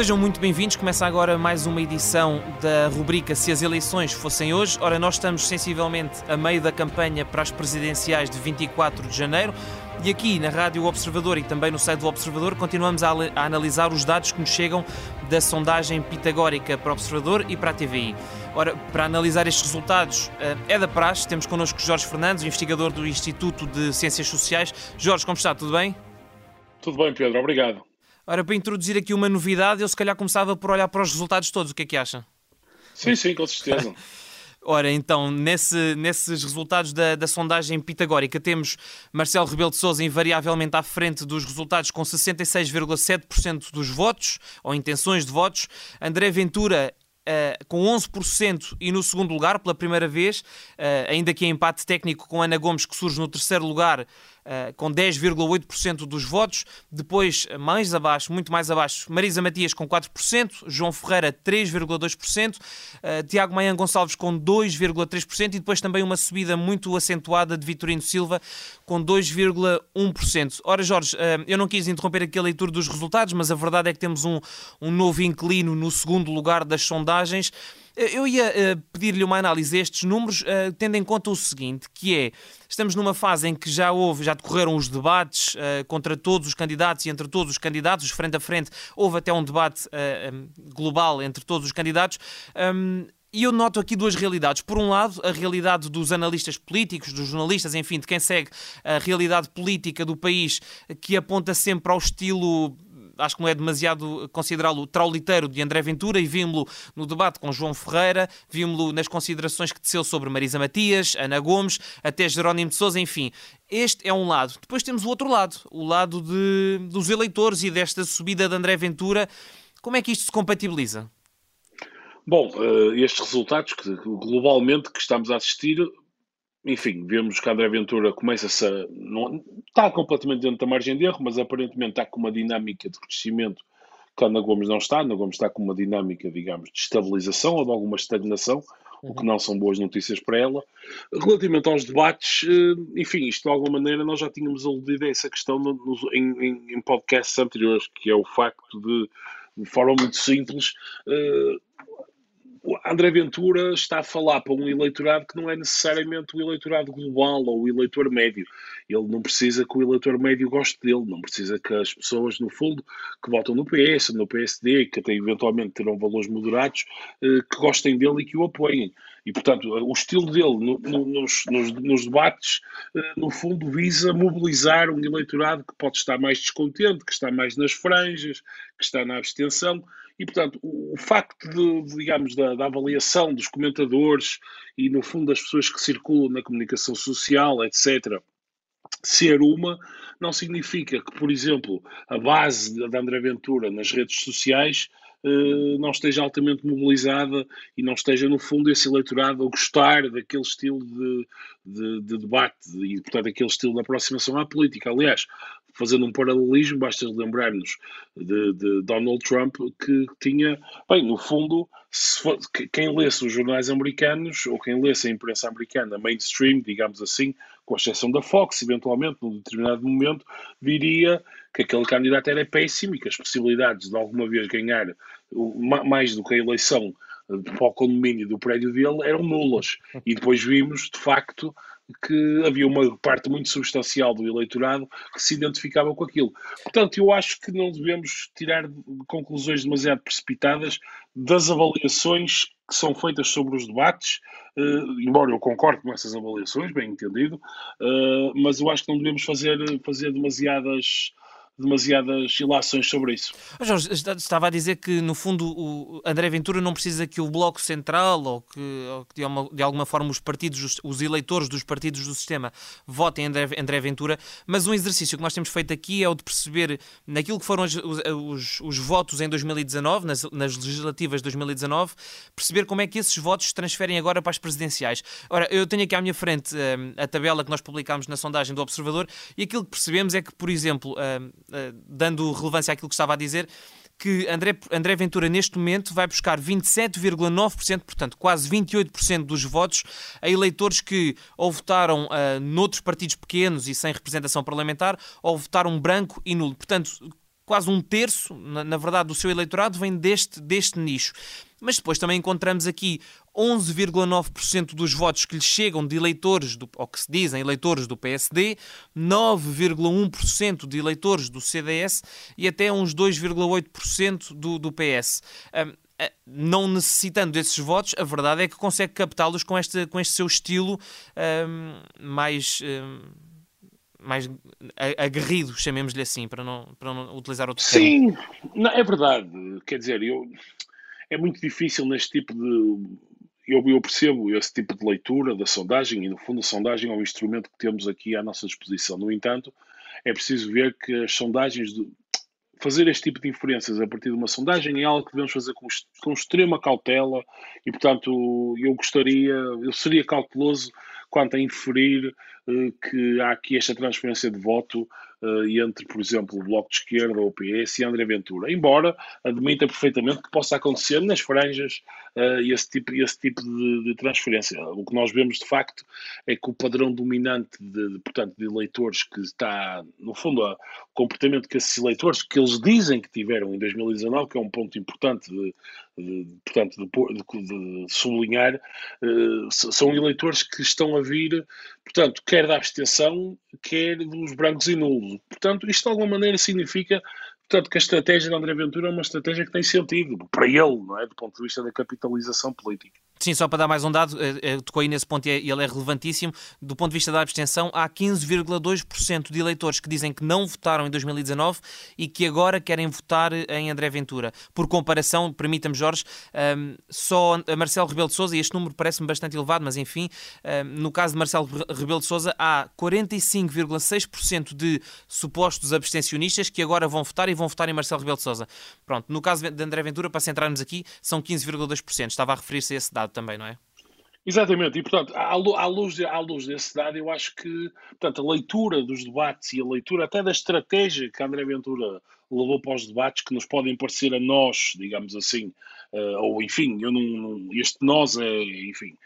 Sejam muito bem-vindos. Começa agora mais uma edição da rubrica Se as eleições fossem hoje. Ora, nós estamos sensivelmente a meio da campanha para as presidenciais de 24 de janeiro. E aqui na Rádio Observador e também no site do Observador continuamos a, a analisar os dados que nos chegam da sondagem pitagórica para o Observador e para a TVI. Ora, para analisar estes resultados eh, é da praxe, temos connosco Jorge Fernandes, investigador do Instituto de Ciências Sociais. Jorge, como está? Tudo bem? Tudo bem, Pedro, obrigado. Ora, para introduzir aqui uma novidade, eu se calhar começava por olhar para os resultados todos. O que é que acha? Sim, sim, com certeza. Ora, então, nesse, nesses resultados da, da, sondagem pitagórica, temos Marcelo Rebelo de Sousa invariavelmente à frente dos resultados com 66,7% dos votos, ou intenções de votos. André Ventura Uh, com 11% e no segundo lugar, pela primeira vez, uh, ainda que em empate técnico com Ana Gomes, que surge no terceiro lugar, uh, com 10,8% dos votos. Depois, mais abaixo, muito mais abaixo, Marisa Matias com 4%, João Ferreira 3,2%, uh, Tiago Maian Gonçalves com 2,3% e depois também uma subida muito acentuada de Vitorino Silva com 2,1%. Ora, Jorge, uh, eu não quis interromper aqui a leitura dos resultados, mas a verdade é que temos um, um novo inclino no segundo lugar das sondagens. Eu ia uh, pedir-lhe uma análise a estes números, uh, tendo em conta o seguinte, que é, estamos numa fase em que já houve, já decorreram os debates uh, contra todos os candidatos e entre todos os candidatos, frente a frente, houve até um debate global entre todos os candidatos. Um, e eu noto aqui duas realidades. Por um lado, a realidade dos analistas políticos, dos jornalistas, enfim, de quem segue a realidade política do país, que aponta sempre ao estilo acho que não é demasiado considerá-lo trauliteiro de André Ventura e vimos-lo no debate com João Ferreira, vimos-lo nas considerações que teceu sobre Marisa Matias, Ana Gomes, até Jerónimo de Sousa, enfim. Este é um lado. Depois temos o outro lado, o lado de, dos eleitores e desta subida de André Ventura. Como é que isto se compatibiliza? Bom, eh, estes resultados que globalmente que estamos a assistir enfim, vemos que a André Ventura começa-se a. Não, está completamente dentro da margem de erro, mas aparentemente está com uma dinâmica de crescimento que a Ana Gomes não está. Ana Gomes está com uma dinâmica, digamos, de estabilização ou de alguma estagnação, uhum. o que não são boas notícias para ela. Relativamente aos debates, eh, enfim, isto de alguma maneira nós já tínhamos aludido a essa questão no, no, em, em, em podcasts anteriores, que é o facto de, de forma muito simples, uh, André Ventura está a falar para um eleitorado que não é necessariamente o eleitorado global ou o eleitor médio. Ele não precisa que o eleitor médio goste dele, não precisa que as pessoas, no fundo, que votam no PS, no PSD, que até eventualmente terão valores moderados, eh, que gostem dele e que o apoiem. E, portanto, o estilo dele no, no, nos, nos, nos, debates, eh, no fundo, visa mobilizar um eleitorado que pode estar mais descontente, que está mais nas franjas, que está na abstenção. E, portanto, o, o facto de, digamos, da, da, avaliação dos comentadores e, no fundo, das pessoas que circulam na comunicação social, etc., ser uma, não significa que, por exemplo, a base da André Ventura nas redes sociais eh, não esteja altamente mobilizada e não esteja, no fundo, esse eleitorado a gostar daquele estilo de, de, de debate e, portanto, aquele estilo de aproximação à política. Aliás, fazendo um paralelismo, basta lembrar-nos de, de, Donald Trump que tinha, bem, no fundo, for, quem lesse os jornais americanos ou quem lesse a imprensa americana mainstream, digamos assim, com exceção da Fox, eventualmente, num determinado momento, viria que aquele candidato era péssimo e que as possibilidades de alguma vez ganhar mais do que a eleição para o condomínio do prédio dele eram nulas. E depois vimos, de facto, que havia uma parte muito substancial do eleitorado que se identificava com aquilo. Portanto, eu acho que não devemos tirar conclusões demasiado precipitadas das avaliações que são feitas sobre os debates, uh, embora eu concorde com essas avaliações, bem entendido, uh, mas eu acho que não devemos fazer, fazer demasiadas demasiadas ilações sobre isso. Jorge, estava a dizer que, no fundo, o André Ventura não precisa que o Bloco Central ou que, ou que de, uma, de, alguma forma os partidos, os, eleitores dos partidos do sistema votem André, André Ventura, mas um exercício que nós temos feito aqui é o de perceber naquilo que foram os, os, os votos em 2019, nas, nas, legislativas de 2019, perceber como é que esses votos se transferem agora para as presidenciais. Ora, eu tenho aqui à minha frente um, a tabela que nós publicámos na sondagem do Observador e aquilo que percebemos é que, por exemplo, um, eh, dando relevância àquilo que estava a dizer, que André, André Ventura, neste momento, vai buscar 27,9%, portanto, quase 28% dos votos a eleitores que ou votaram uh, noutros partidos pequenos e sem representação parlamentar, ou votaram branco e nulo. Portanto, quase um terço, na, na verdade, do seu eleitorado vem deste, deste nicho. Mas depois também encontramos aqui 11,9% dos votos que lhe chegam de eleitores, do, ou que se dizem eleitores do PSD, 9,1% de eleitores do CDS e até uns 2,8% do, do PS. Não necessitando desses votos, a verdade é que consegue captá-los com este, com este seu estilo um, mais. Um, mais aguerrido, chamemos-lhe assim, para não, para não utilizar outro termo. Sim, é verdade. Quer dizer, eu, é muito difícil neste tipo de. Eu, eu, percebo esse tipo de leitura da sondagem, e no fundo a sondagem é um instrumento que temos aqui à nossa disposição. No entanto, é preciso ver que as sondagens, de, fazer este tipo de inferências a partir de uma sondagem é algo que devemos fazer com, com extrema cautela e, portanto, eu gostaria, eu seria cauteloso quanto a inferir uh, que há aqui esta transferência de voto entre, por exemplo, o Bloco de Esquerda, o PS e André Ventura. Embora admita perfeitamente que possa acontecer nas franjas uh, esse tipo, esse tipo de, de, transferência. O que nós vemos, de facto, é que o padrão dominante de, de portanto, de eleitores que está, no fundo, o comportamento que esses eleitores, que eles dizem que tiveram em 2019, que é um ponto importante de, de portanto, de, sublinhar, uh, são eleitores que estão a vir, portanto, quer da abstenção, quer dos brancos e nulos. Portanto, isto de alguma maneira significa portanto, que a estratégia de André Ventura é uma estratégia que tem sentido para ele, não é? Do ponto de vista da capitalização política. Sim, só para dar mais um dado, eh, eh, tocou aí nesse ponto e é, ele é relevantíssimo. Do ponto de vista da abstenção, há 15,2% de eleitores que dizem que não votaram em 2019 e que agora querem votar em André Ventura. Por comparação, permita-me, Jorge, ehm, só a Marcelo Rebelo de Sousa, e este número parece-me bastante elevado, mas enfim, ehm, no caso de Marcelo Rebelo de Sousa, há 45,6% de supostos abstencionistas que agora vão votar e vão votar em Marcelo Rebelo de Sousa. Pronto, no caso de André Ventura, para centrarmos aqui, são 15,2%. Estava a referir-se a esse dado também, não é? Exatamente, e portanto, à luz, à luz desse dado, eu acho que portanto, a leitura dos debates e a leitura até da estratégia que André Ventura levou para os debates, que nos podem parecer a nós, digamos assim, uh, ou enfim, eu não, este nós é, enfim,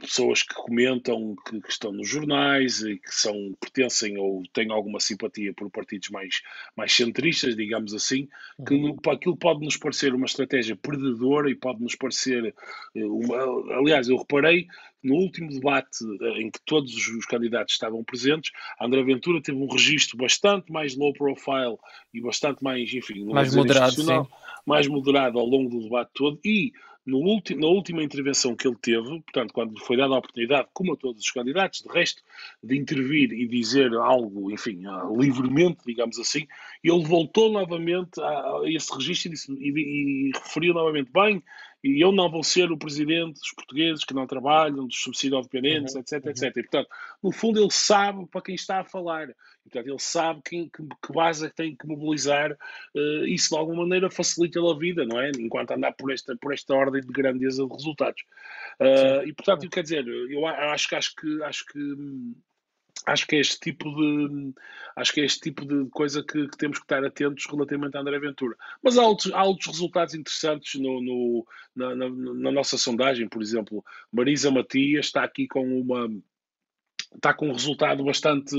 pessoas que comentam que, que, estão nos jornais e que são pertencem ou têm alguma simpatia por partidos mais, mais centristas, digamos assim, que uhum. aquilo pode nos parecer uma estratégia perdedora e pode nos parecer eh, uma, aliás, eu reparei no último debate eh, em que todos os candidatos estavam presentes, André Ventura teve um registro bastante mais low profile e bastante mais, enfim, mais moderado, mais moderado ao longo do debate todo e no na última intervenção que ele teve, portanto, quando lhe foi dada a oportunidade, como a todos os candidatos, de resto, de intervir e dizer algo, enfim, uh, livremente, digamos assim, ele voltou novamente a, a esse registro e, disse, e, e referiu novamente, bem, e eu não vou ser o presidente dos portugueses que não trabalham, dos subsídio-dependentes, uhum, etc, uhum. etc. E, portanto, no fundo, ele sabe para quem está a falar. E, portanto, ele sabe quem, que, que base é tem que mobilizar. Uh, isso, de alguma maneira, facilita-lhe a vida, não é? Enquanto andar por esta, por esta ordem de grandeza de resultados. Uh, e, portanto, quer dizer, eu acho, acho que... Acho que acho que é este tipo de acho que é este tipo de coisa que, que temos que estar atentos relativamente à André Ventura. Mas há outros, há outros resultados interessantes no, no na, na, na, nossa sondagem, por exemplo, Marisa Matias está aqui com uma está com um resultado bastante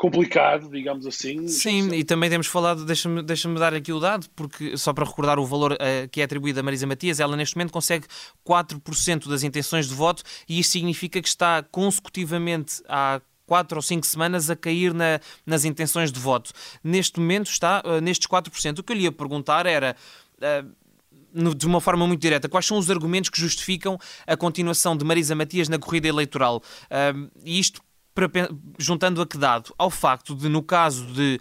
complicado, digamos assim. Sim, e também temos falado, deixa-me deixa dar aqui o dado, porque só para recordar o valor uh, que é atribuído a Marisa Matias, ela neste momento consegue 4% das intenções de voto e isto significa que está consecutivamente há quatro ou cinco semanas a cair na, nas intenções de voto. Neste momento está uh, nestes 4%. O que eu lhe ia perguntar era. Uh, de uma forma muito direta, quais são os argumentos que justificam a continuação de Marisa Matias na corrida eleitoral? Uh, e isto para, juntando a que dado? Ao facto de, no caso de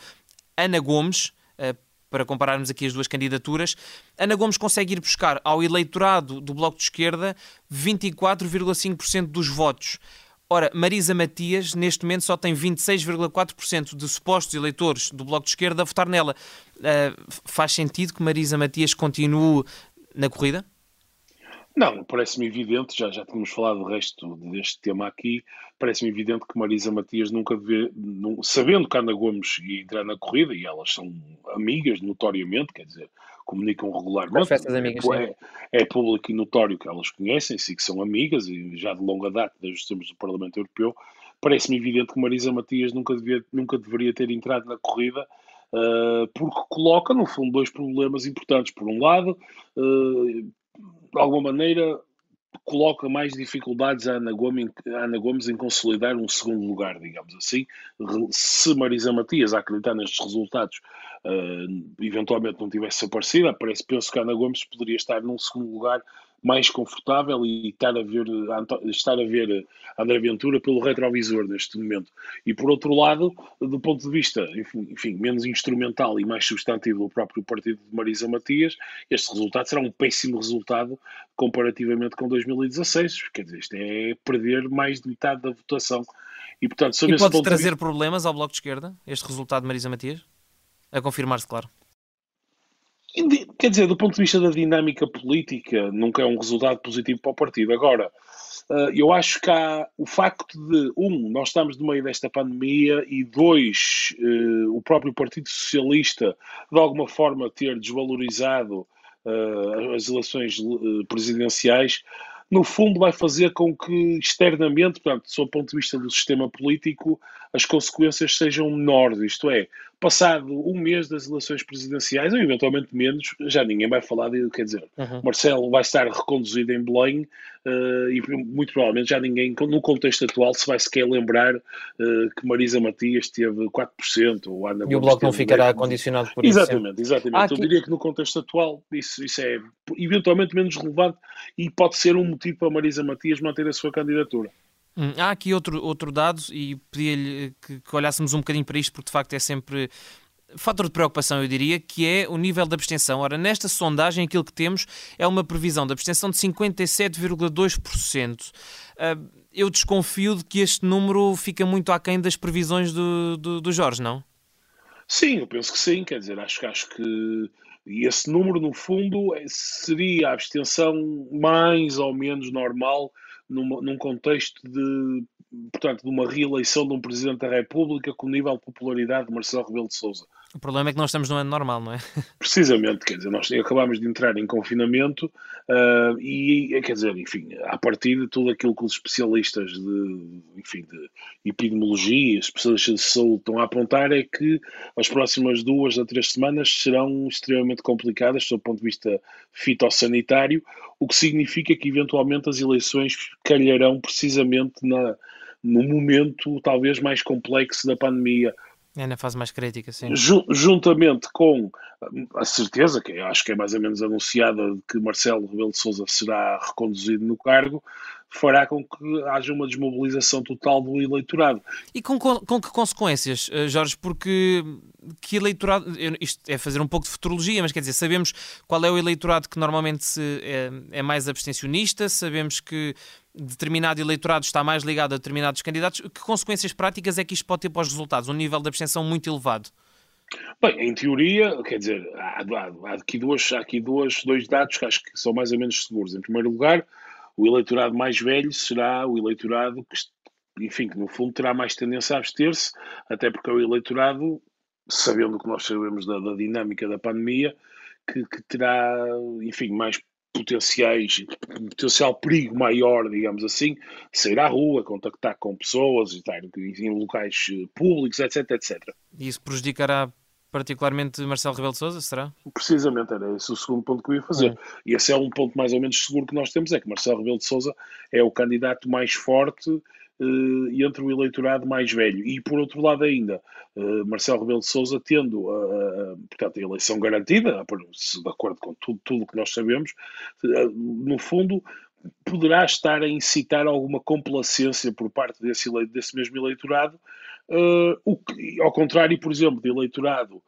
Ana Gomes, uh, para compararmos aqui as duas candidaturas, Ana Gomes consegue ir buscar ao eleitorado do Bloco de Esquerda 24,5% dos votos. Ora, Marisa Matias, neste momento, só tem 26,4% de supostos eleitores do Bloco de Esquerda a votar nela. Uh, faz sentido que Marisa Matias continue na corrida? Não, parece-me evidente, já, já tínhamos falado do resto deste tema aqui, parece-me evidente que Marisa Matias nunca devia, não, sabendo que Ana Gomes ia entrar na corrida, e elas são amigas notoriamente, quer dizer, comunicam regularmente. amigas, é, é, público e notório que elas conhecem-se e que são amigas, e já de longa data, desde os tempos do Parlamento Europeu. Parece-me evidente que Marisa Matias nunca, devia, nunca deveria ter entrado na corrida, uh, porque coloca, no fundo, dois problemas importantes. Por um lado, uh, de alguma maneira, coloca mais dificuldades à Ana Gomes, à Ana Gomes em consolidar um segundo lugar, digamos assim. Se Marisa Matias, acreditar nestes resultados, uh, eventualmente não tivesse aparecido, parece, penso que a Ana Gomes poderia estar num segundo lugar mais confortável e estar a ver, estar a ver André Ventura pelo retrovisor neste momento. E por outro lado, do ponto de vista, enfim, menos instrumental e mais substantivo do próprio partido de Marisa Matias, este resultado será um péssimo resultado comparativamente com 2016. Quer dizer, isto é perder mais de metade da votação. E, portanto, e pode trazer vista... problemas ao Bloco de Esquerda, este resultado de Marisa Matias? A confirmar-se, claro. Quer dizer, do ponto de vista da dinâmica política, nunca é um resultado positivo para o partido. Agora, eh, eu acho que há o facto de, um, nós estamos no meio desta pandemia e, dois, eh, o próprio Partido Socialista, de alguma forma, ter desvalorizado eh, as eleições presidenciais, no fundo vai fazer com que externamente, portanto, sob o ponto de vista do sistema político, as consequências sejam menores. Isto é, passado um mês das eleições presidenciais, ou eventualmente menos, já ninguém vai falar de, quer dizer, uhum. Marcelo vai estar reconduzido em Belém uh, e muito provavelmente já ninguém, no contexto atual, se vai sequer lembrar uh, que Marisa Matias teve 4%. Ou Ana e o Bloco não ficará 10%. condicionado por isso. Exatamente, exatamente. Eu diria que no contexto atual isso, isso é eventualmente menos relevante e pode ser um motivo para Marisa Matias manter a sua candidatura. Hum, há aqui outro, outro dado e pedia-lhe que, que olhássemos um bocadinho para isto, porque de facto é sempre fator de preocupação, eu diria, que é o nível de abstenção. Ora, nesta sondagem, aquilo que temos é uma previsão de abstenção de 57,2%. Ah, eu desconfio de que este número fica muito aquém das previsões do, do, do Jorge, não? Sim, eu penso que sim. Quer dizer, acho, acho que esse número, no fundo, é, seria a abstenção mais ou menos normal numa, num contexto de, portanto, de uma reeleição de um Presidente da República com o nível de popularidade de Marcelo Rebelo de Sousa. O problema é que nós estamos num ano normal, não é? Precisamente, quer dizer, nós acabamos de entrar em confinamento uh, e, quer dizer, enfim, a partir de tudo aquilo que os especialistas de, enfim, de epidemiologia, especialistas de saúde estão a apontar é que as próximas duas a três semanas serão extremamente complicadas do ponto de vista fitossanitário, o que significa que eventualmente as eleições calharão precisamente na, no momento talvez mais complexo da pandemia é na fase mais crítica, sim. Juntamente com a certeza, que acho que é mais ou menos anunciada, de que Marcelo Rebelo de Sousa será reconduzido no cargo, fará com que haja uma desmobilização total do eleitorado. E com, com que consequências, eh, Jorge? Porque que eleitorado. Isto é fazer um pouco de futurologia, mas quer dizer, sabemos qual é o eleitorado que normalmente é, é mais abstencionista, sabemos que determinado eleitorado está mais ligado a determinados candidatos. Que consequências práticas é que isto pode ter para os resultados? Um nível de abstenção muito elevado? Bem, em teoria, quer dizer, há, há, há aqui, duas, há aqui duas, dois dados que acho que são mais ou menos seguros. Em primeiro lugar, o eleitorado mais velho será o eleitorado que, enfim, que no fundo terá mais tendência a abster-se, até porque é o eleitorado, sabendo o que nós sabemos da, da dinâmica da pandemia, que, que, terá, enfim, mais potenciais, potencial perigo maior, digamos assim, sair à rua, contactar com pessoas, estar em locais eh, públicos, etc, etc. Isso prejudicará particularmente Marcelo Rebelo de Sousa, será? Precisamente, era esse o segundo ponto que eu ia fazer. É. E esse é um ponto mais ou menos seguro que nós temos, é que Marcelo Rebelo de Sousa é o candidato mais forte uh, entre o eleitorado mais velho. E por outro lado ainda, uh, Marcelo Rebelo de Sousa tendo uh, portanto, a eleição garantida, de acordo com tudo, tudo que nós sabemos, no fundo poderá estar a incitar alguma complacência por parte desse, desse mesmo eleitorado, o que, ao contrário, por exemplo, de eleitorado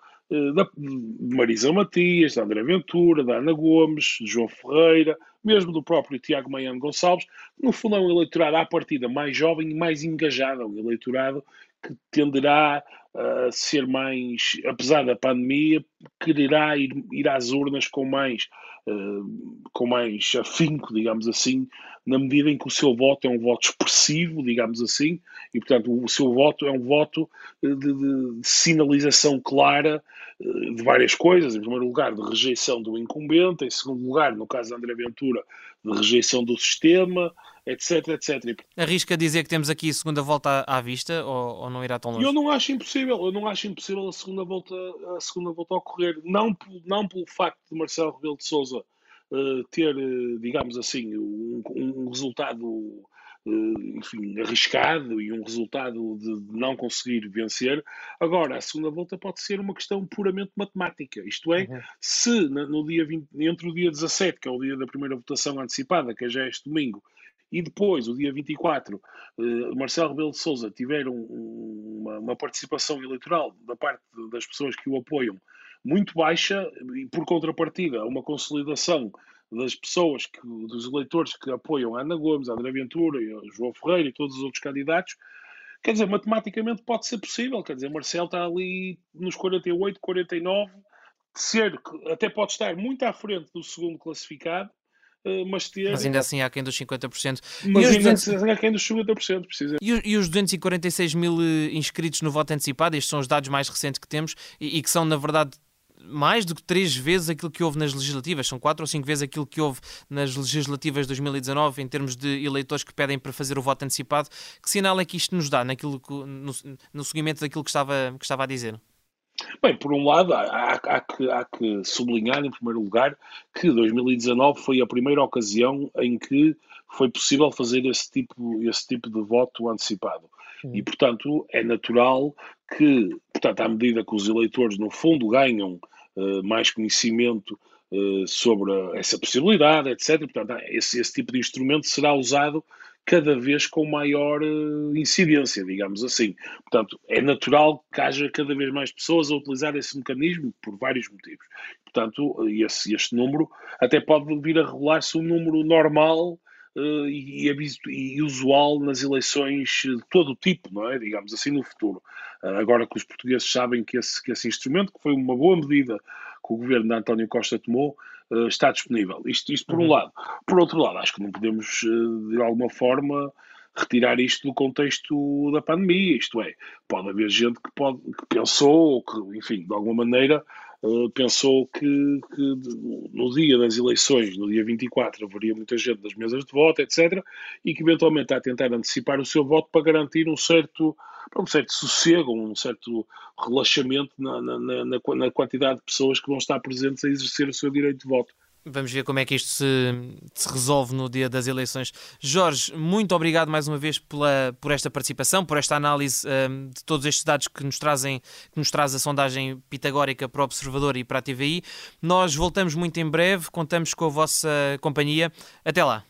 da, de Marisa Matias, da André Ventura, da Ana Gomes, de João Ferreira, mesmo do próprio Tiago Maiano Gonçalves, no fundo é um eleitorado à partida mais jovem e mais engajado, é um eleitorado que tenderá a ser mais, apesar da pandemia, quererá ir, ir às urnas com mais, uh, com mais afinco, digamos assim, na medida em que o seu voto é um voto expressivo, digamos assim, e portanto o seu voto é um voto de, de, de sinalização clara uh, de várias coisas, em primeiro lugar de rejeição do incumbente, em segundo lugar, no caso de André Ventura, de rejeição do sistema, etc, etc. Arrisca dizer que temos aqui a segunda volta à, vista ou, ou, não irá tão longe? Eu não acho impossível, eu não acho impossível a segunda volta, a segunda volta a ocorrer, não, não pelo facto de Marcelo Rebelo de Sousa uh, ter, uh, digamos assim, um, um resultado uh, enfim, arriscado e um resultado de não conseguir vencer. Agora, a segunda volta pode ser uma questão puramente matemática, isto é, uhum. se no dia 20, entre o dia 17, que é o dia da primeira votação antecipada, que já é este domingo, e depois, o dia 24, eh, Marcelo Rebelo de Sousa tiver um, uma, uma, participação eleitoral da parte das pessoas que o apoiam muito baixa, e por contrapartida, uma consolidação das pessoas, que, dos eleitores que apoiam Ana Gomes, André Ventura, João Ferreira e todos os outros candidatos, quer dizer, matematicamente pode ser possível, quer dizer, Marcelo está ali nos 48, 49, ser, até pode estar muito à frente do segundo classificado, mas ter... Mas ainda assim há quem dos 50%. Mas ainda 200... assim há quem dos 50%, precisa. E, os 246 mil eh, inscritos no voto antecipado, estes são os dados mais recentes que temos e, e que são, na verdade, mais do que três vezes aquilo que houve nas legislativas, são quatro ou cinco vezes aquilo que houve nas legislativas de 2019 em termos de eleitores que pedem para fazer o voto antecipado. Que sinal é que isto nos dá naquilo no, no seguimento daquilo que estava, que estava a dizer? Bem, por um lado, há, há, que, há que sublinhar, em primeiro lugar, que 2019 foi a primeira ocasião em que foi possível fazer esse tipo, esse tipo de voto antecipado. Uhum. E, portanto, é natural que, portanto, à medida que os eleitores, no fundo, ganham uh, mais conhecimento uh, sobre essa possibilidade, etc., portanto, esse, esse tipo de instrumento será usado cada vez com maior uh, incidência, digamos assim. Portanto, é natural que haja cada vez mais pessoas a utilizar esse mecanismo por vários motivos. Portanto, esse, este número até pode vir a regular-se um número normal uh, e, e, usual nas eleições de todo o tipo, não é? Digamos assim, no futuro. Uh, agora que os portugueses sabem que esse, que esse instrumento, que foi uma boa medida que o governo de António Costa tomou, uh, está disponível. Isto, isto por um uhum. lado. Por outro lado, acho que não podemos, de alguma forma, retirar isto do contexto da pandemia, isto é, pode haver gente que, pode, que pensou, ou que, enfim, de alguma maneira uh, pensou que, que, no dia das eleições, no dia 24, haveria muita gente nas mesas de voto, etc., e que eventualmente está a tentar antecipar o seu voto para garantir um certo, um certo sossego, um certo relaxamento na, na, na, na quantidade de pessoas que vão estar presentes a exercer o seu direito de voto. Vamos ver como é que isto se, se, resolve no dia das eleições. Jorge, muito obrigado mais uma vez pela, por esta participação, por esta análise um, de todos estes dados que nos, trazem, que nos traz a sondagem pitagórica para o Observador e para a TVI. Nós voltamos muito em breve, contamos com a vossa companhia. Até lá.